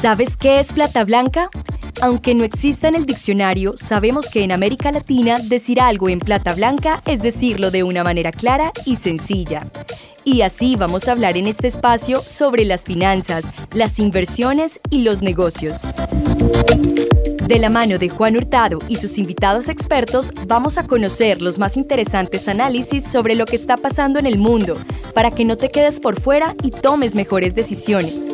¿Sabes qué es plata blanca? Aunque no exista en el diccionario, sabemos que en América Latina decir algo en plata blanca es decirlo de una manera clara y sencilla. Y así vamos a hablar en este espacio sobre las finanzas, las inversiones y los negocios. De la mano de Juan Hurtado y sus invitados expertos, vamos a conocer los más interesantes análisis sobre lo que está pasando en el mundo, para que no te quedes por fuera y tomes mejores decisiones.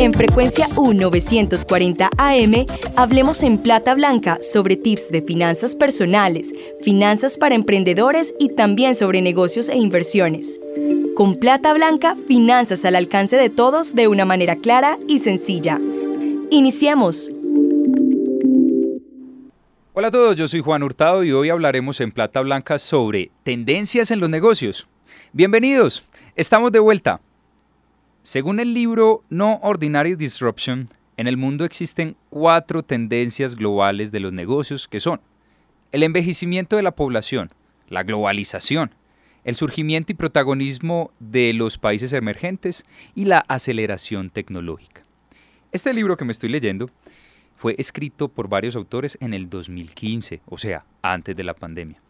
En frecuencia U940 AM, hablemos en plata blanca sobre tips de finanzas personales, finanzas para emprendedores y también sobre negocios e inversiones. Con plata blanca, finanzas al alcance de todos de una manera clara y sencilla. Iniciemos. Hola a todos, yo soy Juan Hurtado y hoy hablaremos en plata blanca sobre tendencias en los negocios. Bienvenidos, estamos de vuelta. Según el libro No Ordinary Disruption, en el mundo existen cuatro tendencias globales de los negocios que son el envejecimiento de la población, la globalización, el surgimiento y protagonismo de los países emergentes y la aceleración tecnológica. Este libro que me estoy leyendo fue escrito por varios autores en el 2015, o sea, antes de la pandemia.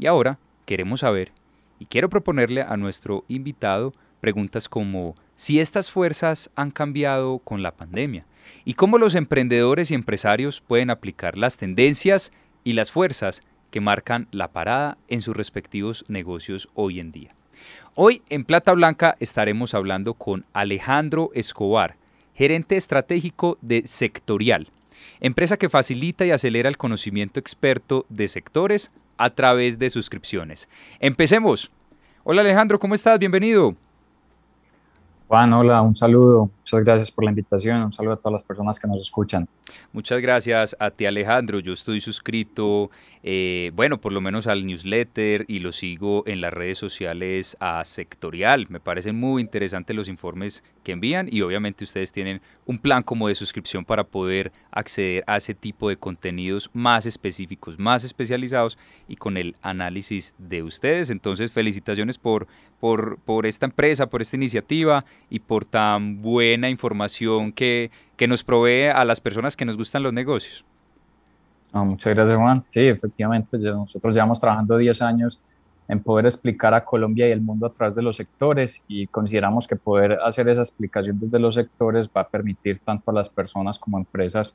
Y ahora queremos saber, y quiero proponerle a nuestro invitado preguntas como si estas fuerzas han cambiado con la pandemia y cómo los emprendedores y empresarios pueden aplicar las tendencias y las fuerzas que marcan la parada en sus respectivos negocios hoy en día. Hoy en Plata Blanca estaremos hablando con Alejandro Escobar, gerente estratégico de Sectorial, empresa que facilita y acelera el conocimiento experto de sectores a través de suscripciones. Empecemos. Hola Alejandro, ¿cómo estás? Bienvenido. Juan, hola, un saludo. Muchas gracias por la invitación. Un saludo a todas las personas que nos escuchan. Muchas gracias a ti, Alejandro. Yo estoy suscrito, eh, bueno, por lo menos al newsletter y lo sigo en las redes sociales a Sectorial. Me parecen muy interesantes los informes que envían y obviamente ustedes tienen un plan como de suscripción para poder acceder a ese tipo de contenidos más específicos, más especializados y con el análisis de ustedes. Entonces, felicitaciones por por, por esta empresa, por esta iniciativa y por tan buena información que, nos provee a las personas que nos gustan los negocios. muchas gracias, Juan. Sí, efectivamente, nosotros llevamos trabajando 10 años en poder explicar a Colombia y el mundo a través de los sectores y consideramos que poder hacer esa explicación desde los sectores va a permitir tanto a las personas como a empresas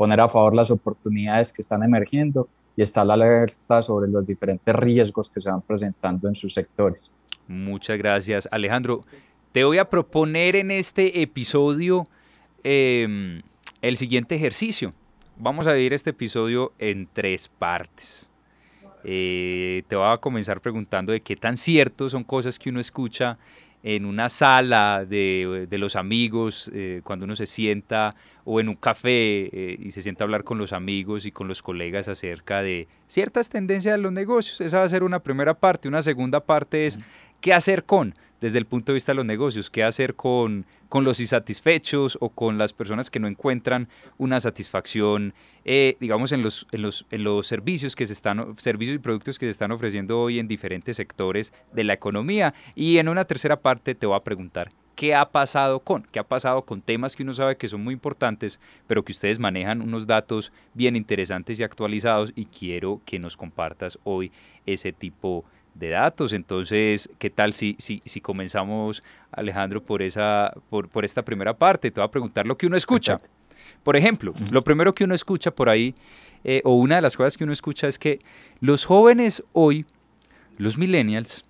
poner a favor las oportunidades que están emergiendo y estar alerta sobre los diferentes riesgos que se van presentando en sus sectores. Muchas gracias, Alejandro. Te voy a proponer en este episodio em, el siguiente ejercicio. Vamos a dividir este episodio en tres partes. Eh, te voy a comenzar preguntando de qué tan ciertos son cosas que uno escucha en una sala de, los amigos, eh, cuando uno se sienta, o en un café eh, y se sienta a hablar con los amigos y con los colegas acerca de ciertas tendencias de los negocios. Esa va a ser una primera parte. Una segunda parte es ¿Qué hacer con, desde el punto de vista de los negocios? ¿Qué hacer con, con los insatisfechos o con las personas que no encuentran una satisfacción, eh, digamos, en los, en, los, en los servicios que se están, servicios y productos que se están ofreciendo hoy en diferentes sectores de la economía? Y en una tercera parte te voy a preguntar, qué ha pasado con, qué ha pasado con temas que uno sabe que son muy importantes, pero que ustedes manejan unos datos bien interesantes y actualizados y quiero que nos compartas hoy ese tipo de de datos. Entonces, ¿qué tal si, si, si comenzamos, Alejandro, por, esa, por, por, esta primera parte? Te voy a preguntar lo que uno escucha. Por ejemplo, lo primero que uno escucha por ahí, eh, o una de las cosas que uno escucha es que los jóvenes hoy, los millennials,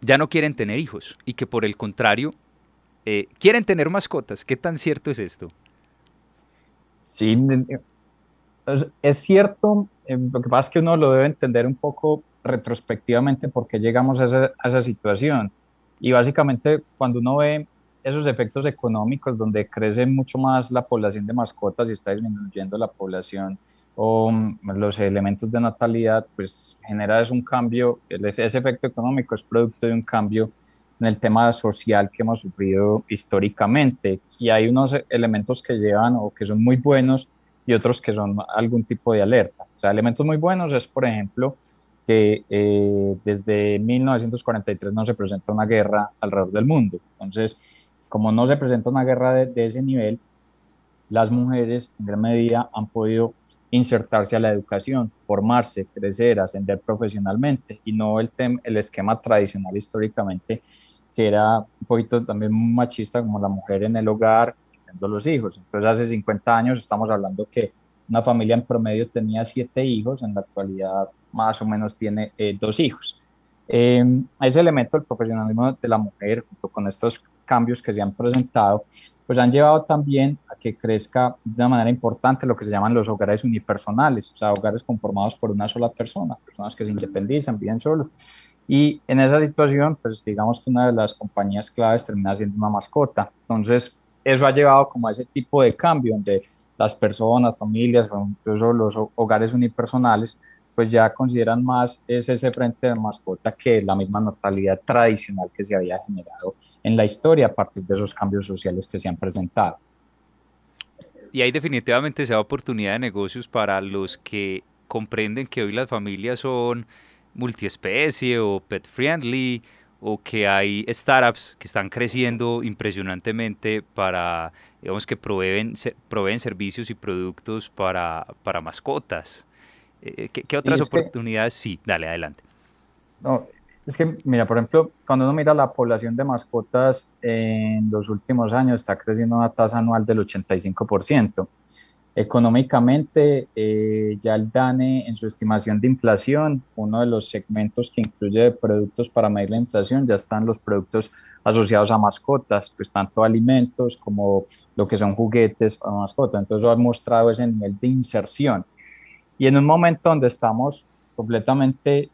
ya no quieren tener hijos y que por el contrario, eh, quieren tener mascotas. ¿Qué tan cierto es esto? Sí, es cierto. Eh, lo que pasa es que uno lo debe entender un poco retrospectivamente por qué llegamos a esa, a esa situación. Y básicamente cuando uno ve esos efectos económicos donde crece mucho más la población de mascotas y está disminuyendo la población o mm, los elementos de natalidad, pues genera es un cambio, ese efecto económico es producto de un cambio en el tema social que hemos sufrido históricamente. Y hay unos elementos que llevan o que son muy buenos y otros que son algún tipo de alerta. O sea, elementos muy buenos es, por ejemplo, que eh, desde 1943 no se presenta una guerra alrededor del mundo. Entonces, como no se presenta una guerra de, ese nivel, las mujeres en gran medida han podido insertarse a la educación, formarse, crecer, ascender profesionalmente y no el, el esquema tradicional históricamente que era un poquito también machista como la mujer en el hogar, teniendo los hijos. Entonces hace 50 años estamos hablando que una familia en promedio tenía siete hijos, en la actualidad más o menos tiene eh, dos hijos. Eh, ese elemento del profesionalismo de la mujer, junto con estos cambios que se han presentado, pues han llevado también a que crezca de una manera importante lo que se llaman los hogares unipersonales, o sea, hogares conformados por una sola persona, personas que se independizan, viven solos. Y en esa situación, pues digamos que una de las compañías claves termina siendo una mascota. Entonces, eso ha llevado como a ese tipo de cambio, donde las personas, familias, incluso los hogares unipersonales, pues ya consideran más ese frente de mascota que la misma natalidad tradicional que se había generado en la historia a partir de esos cambios sociales que se han presentado. Y hay definitivamente esa oportunidad de negocios para los que comprenden que hoy las familias son multiespecie o pet friendly o que hay startups que están creciendo impresionantemente para, digamos que proveen, proveen servicios y productos para, para mascotas. Eh, ¿qué, otras oportunidades? sí, dale, adelante. No, es que, mira, por ejemplo, cuando uno mira la población de mascotas en los últimos años, está creciendo a una tasa anual del 85%. Económicamente, eh, ya el DANE en su estimación de inflación, uno de los segmentos que incluye productos para medir la inflación, ya están los productos asociados a mascotas, pues tanto alimentos como lo que son juguetes para mascotas. Entonces, ha mostrado ese nivel de inserción. Y en un momento donde estamos completamente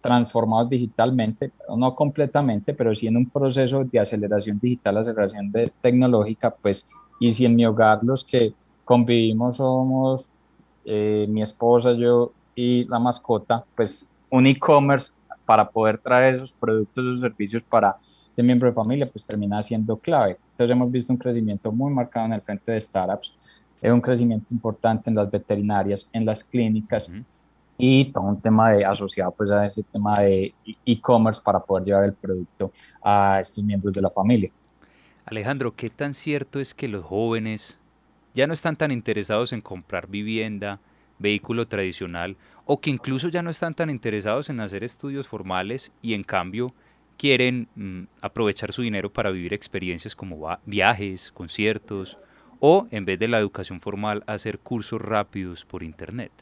transformados digitalmente, no completamente, pero sí en un proceso de aceleración digital, aceleración de tecnológica, pues, y si en mi hogar los que convivimos somos eh, mi esposa, yo y la mascota, pues un e-commerce para poder traer esos productos, esos servicios para el miembro de familia, pues termina siendo clave. Entonces hemos visto un crecimiento muy marcado en el frente de startups, es un crecimiento importante en las veterinarias, en las clínicas y todo un tema de, asociado pues a ese tema de e-commerce para poder llevar el producto a estos miembros de la familia. Alejandro, ¿qué tan cierto es que los jóvenes ya no están tan interesados en comprar vivienda, vehículo tradicional, o que incluso ya no están tan interesados en hacer estudios formales y en cambio quieren mm, aprovechar su dinero para vivir experiencias como viajes, conciertos, o en vez de la educación formal hacer cursos rápidos por internet.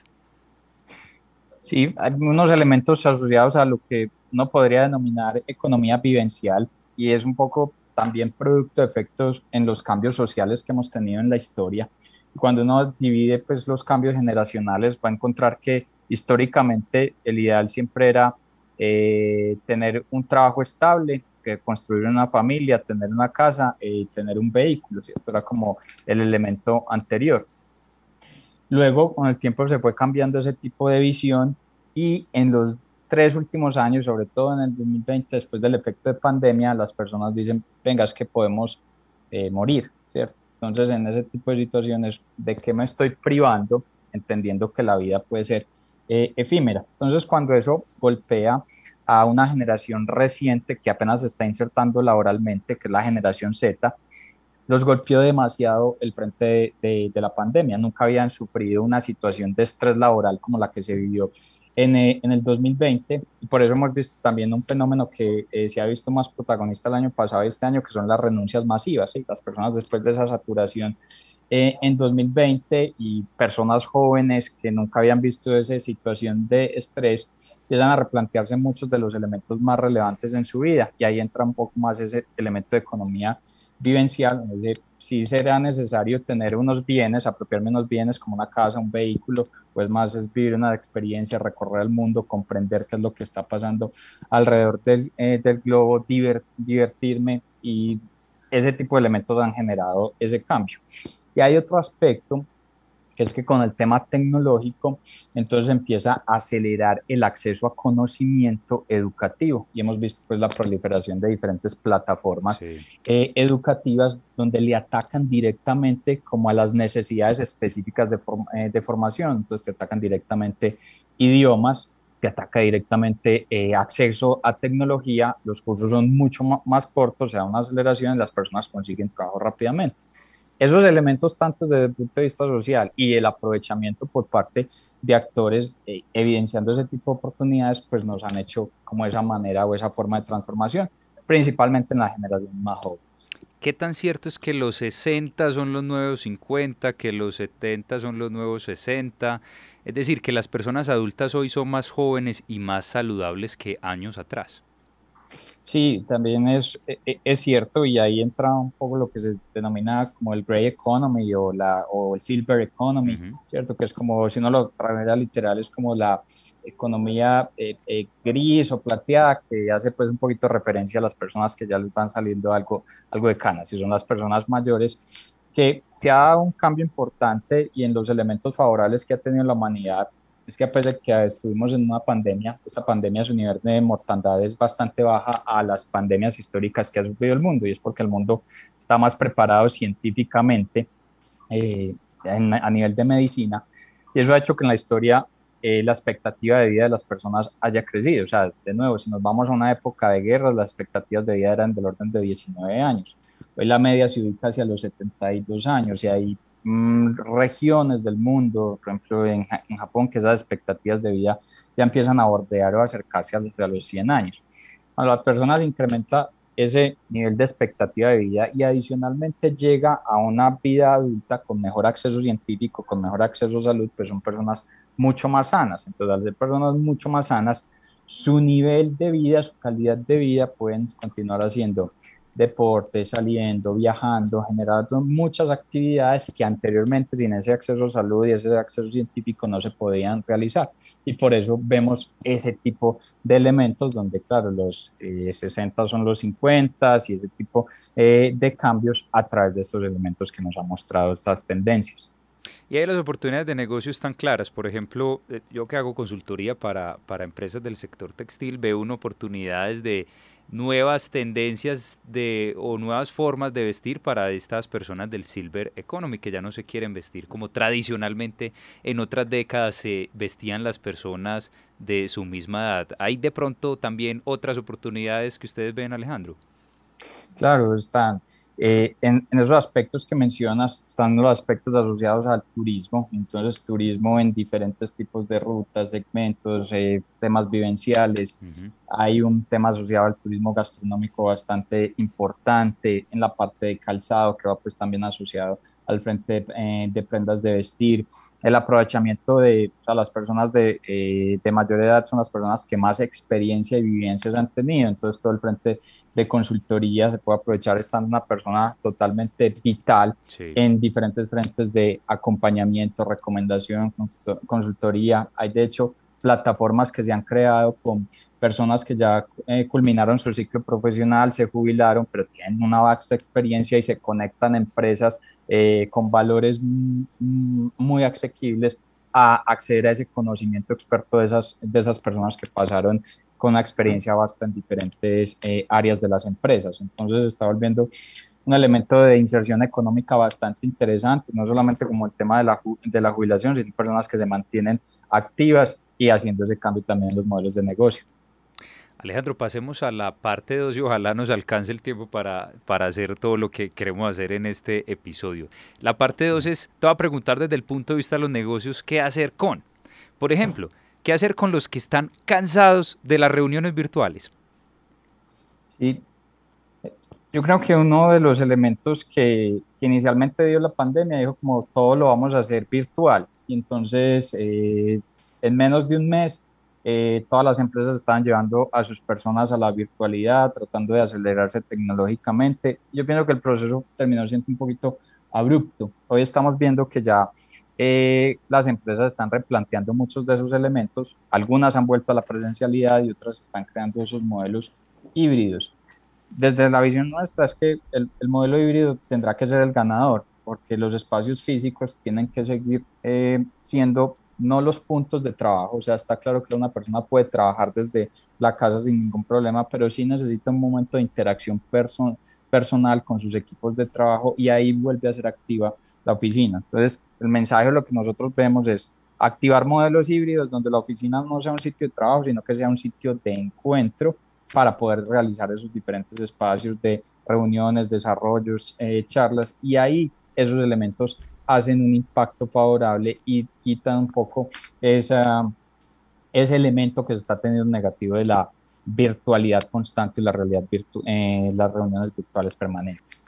Sí, hay unos elementos asociados a lo que uno podría denominar economía vivencial y es un poco también producto de efectos en los cambios sociales que hemos tenido en la historia. Cuando uno divide pues, los cambios generacionales, va a encontrar que históricamente el ideal siempre era eh, tener un trabajo estable, que construir una familia, tener una casa y tener un vehículo. Esto era como el elemento anterior. Luego, con el tiempo se fue cambiando ese tipo de visión y en los tres últimos años, sobre todo en el 2020, después del efecto de pandemia, las personas dicen, venga, es que podemos eh, morir, ¿cierto? Entonces, en ese tipo de situaciones, ¿de qué me estoy privando? Entendiendo que la vida puede ser eh, efímera. Entonces, cuando eso golpea a una generación reciente que apenas se está insertando laboralmente, que es la generación Z, los golpeó demasiado el frente de, de, la pandemia. Nunca habían sufrido una situación de estrés laboral como la que se vivió en, eh, en, el 2020 y por eso hemos visto también un fenómeno que eh, se ha visto más protagonista el año pasado y este año, que son las renuncias masivas. y Las personas después de esa saturación eh, en 2020 y personas jóvenes que nunca habían visto esa situación de estrés empiezan a replantearse muchos de los elementos más relevantes en su vida y ahí entra un poco más ese elemento de economía vivencial, si será necesario tener unos bienes, apropiarme unos bienes como una casa, un vehículo, pues más es vivir una experiencia, recorrer el mundo, comprender qué es lo que está pasando alrededor del, eh, del globo, divertirme y ese tipo de elementos han generado ese cambio. Y hay otro aspecto es que con el tema tecnológico, entonces empieza a acelerar el acceso a conocimiento educativo. Y hemos visto pues la proliferación de diferentes plataformas eh, educativas donde le atacan directamente como a las necesidades específicas de, eh, de formación. Entonces te atacan directamente idiomas, te ataca directamente eh, acceso a tecnología, los cursos son mucho más cortos, se da una aceleración y las personas consiguen trabajo rápidamente. Esos elementos, tanto desde el punto de vista social y el aprovechamiento por parte de actores eh, evidenciando ese tipo de oportunidades, pues nos han hecho como esa manera o esa forma de transformación, principalmente en la generación más joven. ¿Qué tan cierto es que los 60 son los nuevos 50, que los 70 son los nuevos 60? Es decir, que las personas adultas hoy son más jóvenes y más saludables que años atrás. Sí, también es, e, e, es cierto y ahí entra un poco lo que se denomina como el gray economy o, la, o el silver economy, ¿cierto? Que es como, si uno lo trae literal, es como la economía eh, eh, gris o plateada que hace pues un poquito referencia a las personas que ya les van saliendo algo, algo de canas, y son las personas mayores que se ha dado un cambio importante y en los elementos favorables que ha tenido la humanidad es que a pesar de que estuvimos en una pandemia, esta pandemia su nivel de mortandad es bastante baja a las pandemias históricas que ha sufrido el mundo y es porque el mundo está más preparado científicamente eh, a nivel de medicina y eso ha hecho que en la historia eh, la expectativa de vida de las personas haya crecido. O sea, de nuevo, si nos vamos a una época de guerra, las expectativas de vida eran del orden de 19 años. Hoy la media se ubica hacia los 72 años y hay mm, regiones del mundo, por ejemplo en, en, Japón, que esas expectativas de vida ya empiezan a bordear o acercarse a, los 100 años. Cuando las personas incrementa ese nivel de expectativa de vida y adicionalmente llega a una vida adulta con mejor acceso científico, con mejor acceso a salud, pues son personas mucho más sanas. Entonces, al ser personas mucho más sanas, su nivel de vida, su calidad de vida pueden continuar haciendo deporte, saliendo, viajando, generando muchas actividades que anteriormente sin ese acceso a salud y ese acceso científico no se podían realizar. Y por eso vemos ese tipo de elementos donde, claro, los 60 eh, son los 50 y ese tipo eh, de cambios a través de estos elementos que nos han mostrado estas tendencias. Y hay las oportunidades de negocio están claras. Por ejemplo, eh, yo que hago consultoría para, para empresas del sector textil, veo una oportunidades de nuevas tendencias de, o nuevas formas de vestir para estas personas del Silver Economy, que ya no se quieren vestir como tradicionalmente en otras décadas se vestían las personas de su misma edad. ¿Hay de pronto también otras oportunidades que ustedes ven, Alejandro? Claro, están. Eh, en, esos aspectos que mencionas están los aspectos asociados al turismo, entonces turismo en diferentes tipos de rutas, segmentos, eh, temas vivenciales. Hay un tema asociado al turismo gastronómico bastante importante en la parte de calzado que va pues también asociado al frente eh, de, prendas de vestir. El aprovechamiento de las personas de, eh, de, mayor edad son las personas que más experiencia y vivencias han tenido. Entonces, todo el frente de consultoría se puede aprovechar estando una persona totalmente vital en diferentes frentes de acompañamiento, recomendación, consultoría. Hay, de hecho, plataformas que se han creado con personas que ya eh, culminaron su ciclo profesional, se jubilaron, pero tienen una vasta experiencia y se conectan a empresas eh, con valores muy asequibles a acceder a ese conocimiento experto de esas, de esas personas que pasaron con una experiencia vasta en diferentes eh, áreas de las empresas. Entonces está volviendo un elemento de inserción económica bastante interesante, no solamente como el tema de la, de la jubilación, sino personas que se mantienen activas y haciendo ese cambio también en los modelos de negocio. Alejandro, pasemos a la parte 2 y ojalá nos alcance el tiempo para, para hacer todo lo que queremos hacer en este episodio. La parte 2 es, te voy a preguntar desde el punto de vista de los negocios, ¿qué hacer con? Por ejemplo, ¿qué hacer con los que están cansados de las reuniones virtuales? Yo creo que uno de los elementos que, inicialmente dio la pandemia dijo como todo lo vamos a hacer virtual. Y entonces eh, en menos de un mes, eh, todas las empresas estaban llevando a sus personas a la virtualidad, tratando de acelerarse tecnológicamente. Yo pienso que el proceso terminó siendo un poquito abrupto. Hoy estamos viendo que ya eh, las empresas están replanteando muchos de esos elementos. Algunas han vuelto a la presencialidad y otras están creando esos modelos híbridos. Desde la visión nuestra es que el, el modelo híbrido tendrá que ser el ganador, porque los espacios físicos tienen que seguir eh, siendo no los puntos de trabajo, o sea, está claro que una persona puede trabajar desde la casa sin ningún problema, pero sí necesita un momento de interacción personal con sus equipos de trabajo y ahí vuelve a ser activa la oficina. Entonces, el mensaje, lo que nosotros vemos es, activar modelos híbridos donde la oficina no sea un sitio de trabajo, sino que sea un sitio de encuentro para poder realizar esos diferentes espacios de reuniones, desarrollos, eh, charlas, y ahí esos elementos hacen un impacto favorable y quitan un poco esa, ese elemento que se está teniendo negativo de la virtualidad constante y la realidad virtu eh, las reuniones virtuales permanentes.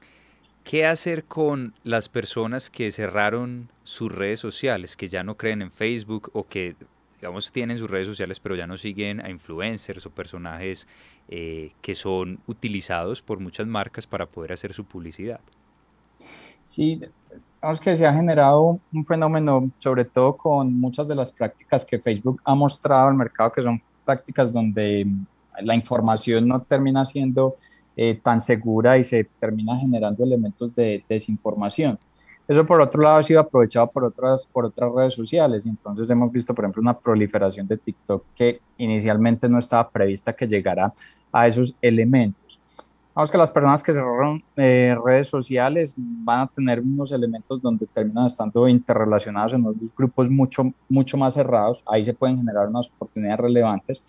¿Qué hacer con las personas que cerraron sus redes sociales, que ya no creen en Facebook o que, digamos, tienen sus redes sociales pero ya no siguen a influencers o personajes eh, que son utilizados por muchas marcas para poder hacer su publicidad? Sí, vamos que se ha generado un fenómeno, sobre todo con muchas de las prácticas que Facebook ha mostrado al mercado, que son prácticas donde la información no termina siendo eh, tan segura y se termina generando elementos de desinformación. Eso por otro lado ha sido aprovechado por otras, por otras redes sociales. Entonces hemos visto, por ejemplo, una proliferación de TikTok que inicialmente no estaba prevista que llegara a esos elementos. Vamos que las personas que cerraron eh, redes sociales van a tener unos elementos donde terminan estando interrelacionados en unos grupos mucho, mucho más cerrados. Ahí se pueden generar unas oportunidades relevantes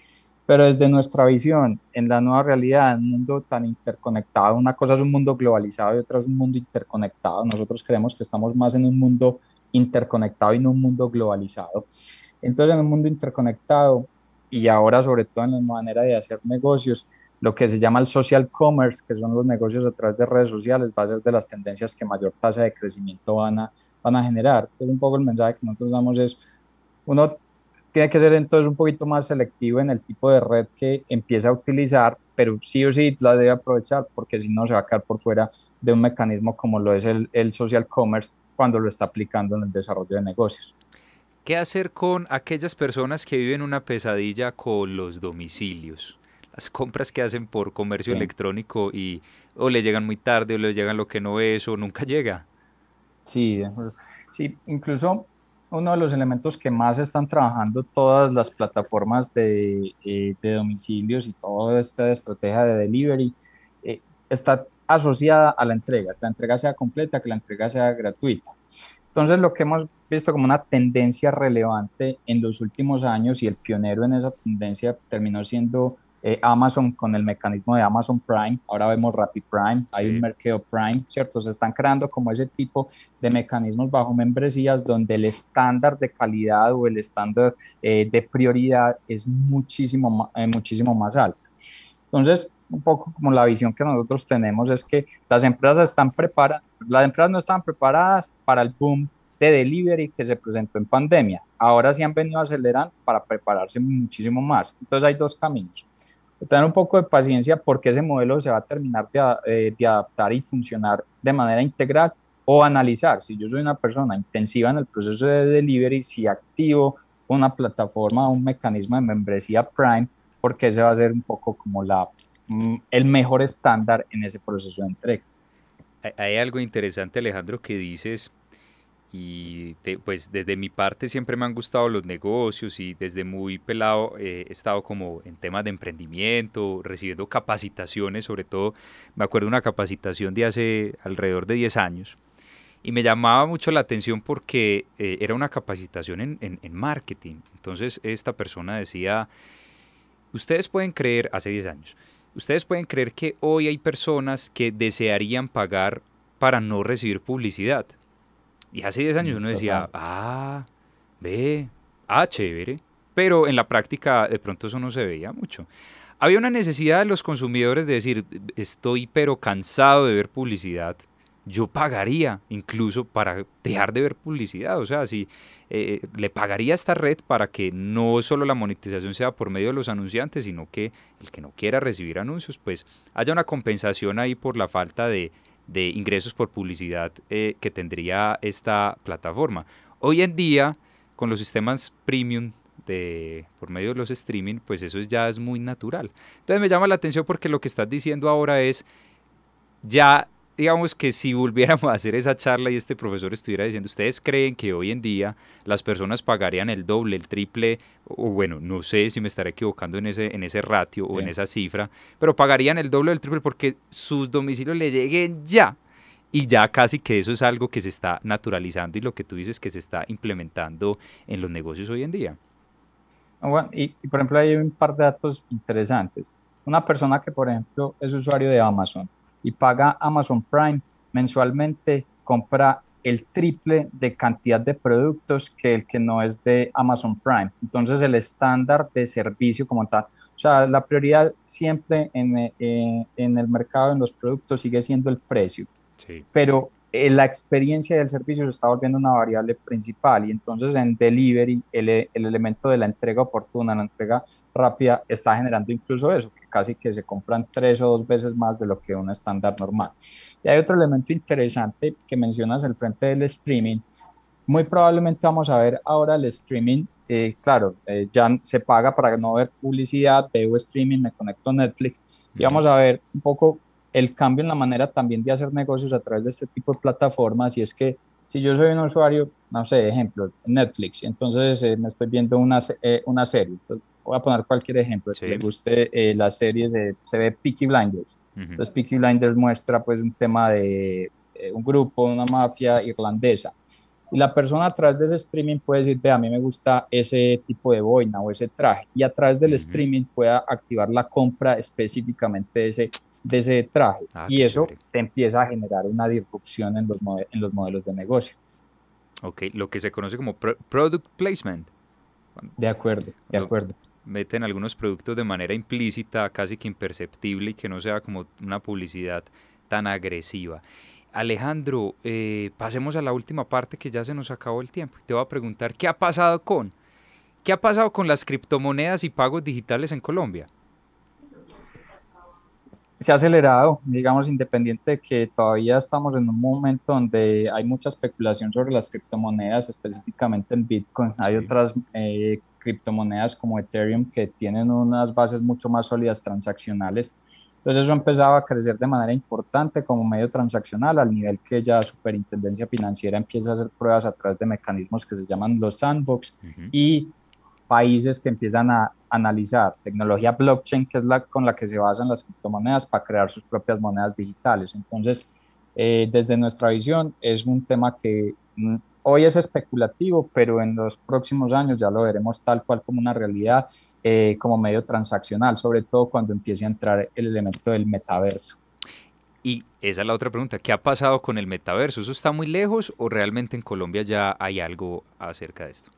pero desde nuestra visión, en la nueva realidad, un mundo tan interconectado, una cosa es un mundo globalizado y otra es un mundo interconectado. Nosotros creemos que estamos más en un mundo interconectado y no un mundo globalizado. Entonces, en un mundo interconectado y ahora sobre todo en la manera de hacer negocios, lo que se llama el social commerce, que son los negocios a través de redes sociales, va a ser de las tendencias que mayor tasa de crecimiento van a, van a generar. Entonces, un poco el mensaje que nosotros damos es, uno tiene que ser entonces un poquito más selectivo en el tipo de red que empieza a utilizar, pero sí o sí la debe aprovechar porque si no se va a quedar por fuera de un mecanismo como lo es el, el social commerce cuando lo está aplicando en el desarrollo de negocios. ¿Qué hacer con aquellas personas que viven una pesadilla con los domicilios? Las compras que hacen por comercio electrónico y o le llegan muy tarde o le llegan lo que no es o nunca llega. Sí, sí, incluso uno de los elementos que más están trabajando todas las plataformas de, eh, de domicilios y toda esta estrategia de delivery eh, está asociada a la entrega, que la entrega sea completa, que la entrega sea gratuita. Entonces, lo que hemos visto como una tendencia relevante en los últimos años y el pionero en esa tendencia terminó siendo eh, Amazon con el mecanismo de Amazon Prime, ahora vemos Rapid Prime, hay un Mercado Prime, ¿cierto? Se están creando como ese tipo de mecanismos bajo membresías donde el estándar de calidad o el estándar eh, de prioridad es muchísimo, eh, muchísimo más alto. Entonces, un poco como la visión que nosotros tenemos es que las empresas están preparadas, las empresas no estaban preparadas para el boom de delivery que se presentó en pandemia. Ahora sí han venido acelerando para prepararse muchísimo más. Entonces hay dos caminos tener un poco de paciencia porque ese modelo se va a terminar de, eh, de, adaptar y funcionar de manera integral o analizar si yo soy una persona intensiva en el proceso de delivery, si activo una plataforma, un mecanismo de membresía Prime, porque ese va a ser un poco como la, mm, el mejor estándar en ese proceso de entrega. Hay algo interesante, Alejandro, que dices y pues desde mi parte siempre me han gustado los negocios y desde muy pelado eh, he estado como en temas de emprendimiento, recibiendo capacitaciones, sobre todo me acuerdo una capacitación de hace alrededor de 10 años y me llamaba mucho la atención porque eh, era una capacitación en, en, marketing. Entonces esta persona decía, ustedes pueden creer, hace 10 años, ustedes pueden creer que hoy hay personas que desearían pagar para no recibir publicidad y hace 10 años mm, uno decía, ah, ve, ah, chévere. Pero en la práctica de pronto eso no se veía mucho. Había una necesidad de los consumidores de decir, estoy pero cansado de ver publicidad. Yo pagaría incluso para dejar de ver publicidad. O sea, si eh, le pagaría a esta red para que no solo la monetización sea por medio de los anunciantes, sino que el que no quiera recibir anuncios, pues haya una compensación ahí por la falta de, de ingresos por publicidad eh, que tendría esta plataforma. Hoy en día, con los sistemas premium de, por medio de los streaming, pues eso ya es muy natural. Entonces me llama la atención porque lo que estás diciendo ahora es, ya digamos que si volviéramos a hacer esa charla y este profesor estuviera diciendo, ¿ustedes creen que hoy en día las personas pagarían el doble, el triple, o bueno, no sé si me estaré equivocando en ese, en ese ratio o en esa cifra, pero pagarían el doble o el triple porque sus domicilios le lleguen ya? y ya casi que eso es algo que se está naturalizando y lo que tú dices que se está implementando en los negocios hoy en día. Ah, y, por ejemplo, hay un par de datos interesantes. Una persona que, por ejemplo, es usuario de Amazon y paga Amazon Prime mensualmente, compra el triple de cantidad de productos que el que no es de Amazon Prime. Entonces el estándar de servicio como tal, o sea, la prioridad siempre en, eh, en el mercado, en los productos, sigue siendo el precio. Sí. Pero eh, la experiencia del servicio se está volviendo una variable principal y entonces en delivery el, el, elemento de la entrega oportuna, la entrega rápida está generando incluso eso, que casi que se compran tres o dos veces más de lo que un estándar normal. Y hay otro elemento interesante que mencionas el frente del streaming. Muy probablemente vamos a ver ahora el streaming, eh, claro, eh, ya se paga para no ver publicidad, veo streaming, me conecto a Netflix y vamos a ver un poco el cambio en la manera también de hacer negocios a través de este tipo de plataformas y es que si yo soy un usuario, no sé, ejemplo, Netflix, entonces eh, me estoy viendo una, eh, una serie, voy a poner cualquier ejemplo, si me guste eh, la serie de, se ve Peaky Blinders, entonces Peaky Blinders muestra pues un tema de un grupo, una mafia irlandesa, y la persona a través de ese streaming puede decir, ve, a mí me gusta ese tipo de boina o ese traje, y a través del streaming pueda activar la compra específicamente de ese de ese traje ah, y eso te empieza a generar una disrupción en los, en los modelos de negocio. Ok, lo que se conoce como product placement. De acuerdo, de acuerdo. Meten algunos productos de manera implícita, casi que imperceptible y que no sea como una publicidad tan agresiva. Alejandro, eh, pasemos a la última parte que ya se nos acabó el tiempo. Te voy a preguntar, ¿qué ha pasado con? ¿Qué ha pasado con las criptomonedas y pagos digitales en Colombia? Se ha acelerado, digamos, independiente de que todavía estamos en un momento donde hay mucha especulación sobre las criptomonedas, específicamente en Bitcoin. Hay otras eh, criptomonedas como Ethereum que tienen unas bases mucho más sólidas transaccionales. Entonces eso empezaba a crecer de manera importante como medio transaccional al nivel que ya Superintendencia Financiera empieza a hacer pruebas a través de mecanismos que se llaman los sandbox y países que empiezan a analizar tecnología blockchain, que es la con la que se basan las criptomonedas, para crear sus propias monedas digitales. Entonces, eh, desde nuestra visión, es un tema que mm, hoy es especulativo, pero en los próximos años ya lo veremos tal cual como una realidad, eh, como medio transaccional, sobre todo cuando empiece a entrar el elemento del metaverso. Y esa es la otra pregunta, ¿qué ha pasado con el metaverso? ¿Eso está muy lejos o realmente en Colombia ya hay algo acerca de esto?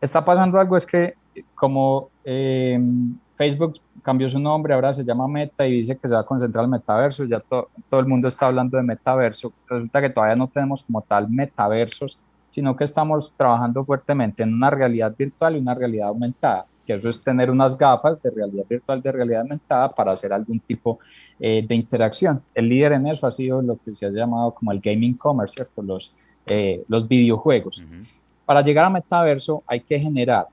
Está pasando algo, es que como eh, Facebook cambió su nombre, ahora se llama Meta y dice que se va a concentrar el metaverso, ya todo el mundo está hablando de metaverso, resulta que todavía no tenemos como tal metaversos, sino que estamos trabajando fuertemente en una realidad virtual y una realidad aumentada, que eso es tener unas gafas de realidad virtual, de realidad aumentada para hacer algún tipo eh, de interacción. El líder en eso ha sido lo que se ha llamado como el gaming commerce, ¿cierto? Los, eh, los videojuegos. Para llegar a metaverso hay que generar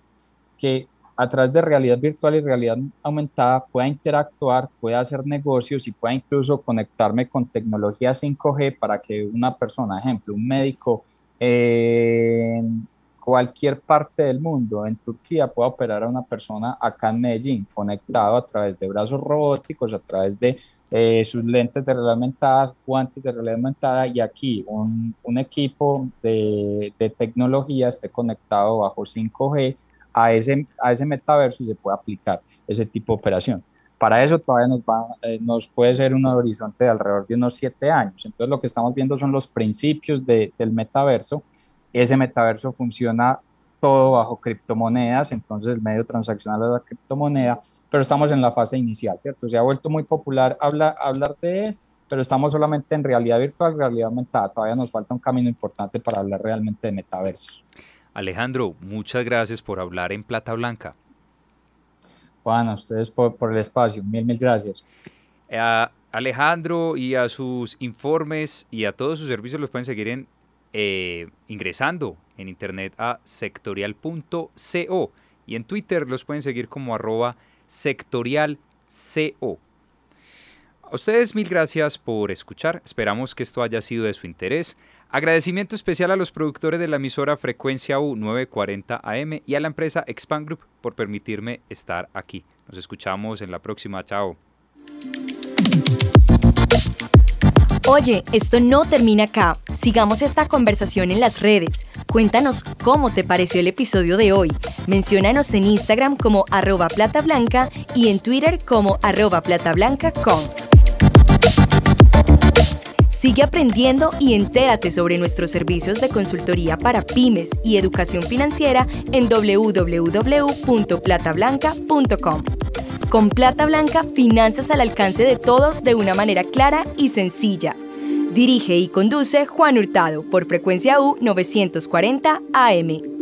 que a través de realidad virtual y realidad aumentada pueda interactuar, pueda hacer negocios y pueda incluso conectarme con tecnología 5G para que una persona, ejemplo, un médico en cualquier parte del mundo, en Turquía, pueda operar a una persona acá en Medellín, conectado a través de brazos robóticos, a través de eh, sus lentes de realidad aumentada, guantes de realidad aumentada y aquí un, un equipo de, de, tecnología esté conectado bajo 5G a ese, a ese metaverso y se puede aplicar ese tipo de operación. Para eso todavía nos, va, eh, nos puede ser un horizonte de alrededor de unos siete años. Entonces lo que estamos viendo son los principios de, del metaverso. Ese metaverso funciona todo bajo criptomonedas, entonces el medio transaccional es la criptomoneda, pero estamos en la fase inicial, ¿cierto? Se ha vuelto muy popular hablar, hablar de él, pero estamos solamente en realidad virtual, realidad aumentada. Todavía nos falta un camino importante para hablar realmente de metaversos. Alejandro, muchas gracias por hablar en Plata Blanca. Juan, a ustedes por, por, el espacio. Mil, mil gracias. A Alejandro y a sus informes y a todos sus servicios los pueden seguir en, eh, ingresando en internet a sectorial.co y en Twitter los pueden seguir como arroba sectorialco. A ustedes mil gracias por escuchar, esperamos que esto haya sido de su interés. Agradecimiento especial a los productores de la emisora Frecuencia U 940 AM y a la empresa Expand Group por permitirme estar aquí. Nos escuchamos en la próxima, chao. Oye, esto no termina acá. Sigamos esta conversación en las redes. Cuéntanos cómo te pareció el episodio de hoy. Menciónanos en Instagram como arroba platablanca y en Twitter como arroba platablanca.com. Sigue aprendiendo y entérate sobre nuestros servicios de consultoría para pymes y educación financiera en www.platablanca.com. Con Plata Blanca, finanzas al alcance de todos de una manera clara y sencilla. Dirige y conduce Juan Hurtado por frecuencia U 940 AM.